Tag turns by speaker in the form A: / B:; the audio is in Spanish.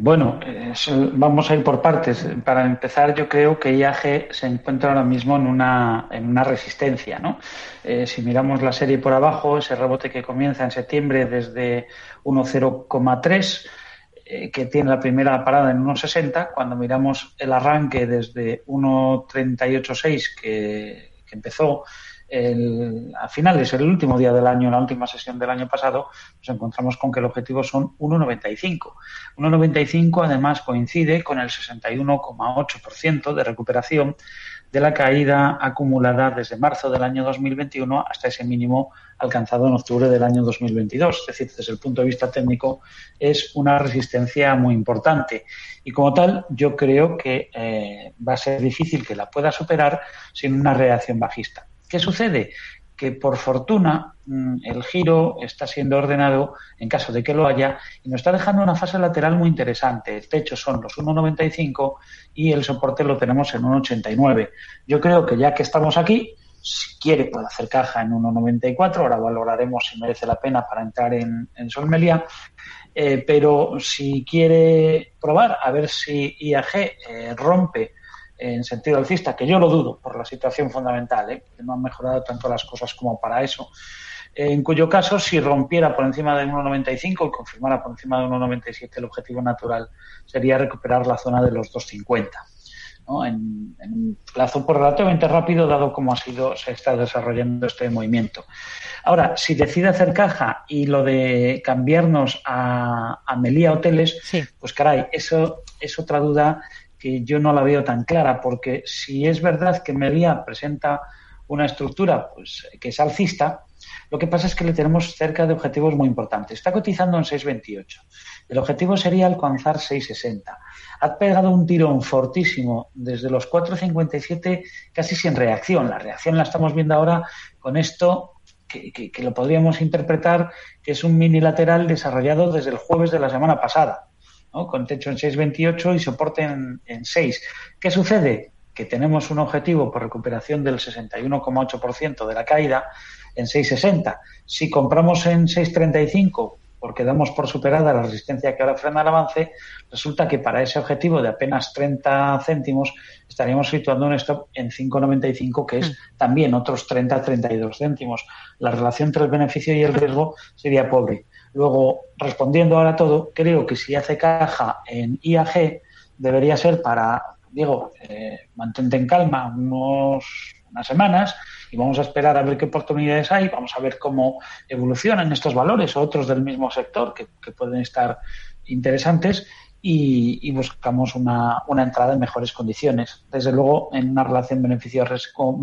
A: Bueno, vamos a ir por partes. Para empezar, yo creo que IAG se encuentra ahora mismo en una, en una resistencia. ¿no? Eh, si miramos la serie por abajo, ese rebote que comienza en septiembre desde 1,0,3 eh, que tiene la primera parada en 1,60. Cuando miramos el arranque desde 1,386 que, que empezó el, a finales, el último día del año, la última sesión del año pasado, nos encontramos con que el objetivo son 1,95. 1,95 además coincide con el 61,8% de recuperación de la caída acumulada desde marzo del año 2021 hasta ese mínimo alcanzado en octubre del año 2022. Es decir, desde el punto de vista técnico es una resistencia muy importante y como tal yo creo que eh, va a ser difícil que la pueda superar sin una reacción bajista. ¿Qué sucede? Que por fortuna mm, el giro está siendo ordenado en caso de que lo haya y nos está dejando una fase lateral muy interesante. El techo son los 1,95 y el soporte lo tenemos en 1,89. Yo creo que ya que estamos aquí, si quiere puede hacer caja en 1,94. Ahora valoraremos si merece la pena para entrar en, Solmelia. Eh, pero si quiere probar a ver si IAG eh, rompe en sentido alcista, que yo lo dudo por la situación fundamental, ¿eh? que no han mejorado tanto las cosas como para eso. En cuyo caso, si rompiera por encima de 1,95 y confirmara por encima de 1,97, el objetivo natural sería recuperar la zona de los 2,50. ¿no? En, en, un plazo por relativamente rápido, dado cómo ha sido, se está desarrollando este movimiento. Ahora, si decide hacer caja y lo de cambiarnos a, a Melía Hoteles, sí. pues caray, eso es otra duda que yo no la veo tan clara, porque si es verdad que Melía presenta una estructura pues, que es alcista, lo que pasa es que le tenemos cerca de objetivos muy importantes. Está cotizando en 6,28. El objetivo sería alcanzar 6,60. Ha pegado un tirón fortísimo desde los 4,57 casi sin reacción. La reacción la estamos viendo ahora con esto que, que, que, lo podríamos interpretar que es un mini lateral desarrollado desde el jueves de la semana pasada. ¿No? con techo en 6,28 y soporte en, en 6. ¿Qué sucede? Que tenemos un objetivo por recuperación del 61,8% de la caída en 6,60. Si compramos en 6,35 porque damos por superada la resistencia que ahora frena el avance, resulta que para ese objetivo de apenas 30 céntimos estaríamos situando un stop en 5,95, que es mm. también otros 30-32 céntimos. La relación entre el beneficio y el riesgo sería pobre. Luego, respondiendo ahora todo, creo que si hace caja en IAG, debería ser para, digo, eh, mantente en calma unos, unas semanas y vamos a esperar a ver qué oportunidades hay, vamos a ver cómo evolucionan estos valores o otros del mismo sector que, que pueden estar interesantes y, y buscamos una, una, entrada en mejores condiciones. Desde luego, en una relación beneficio-riesgo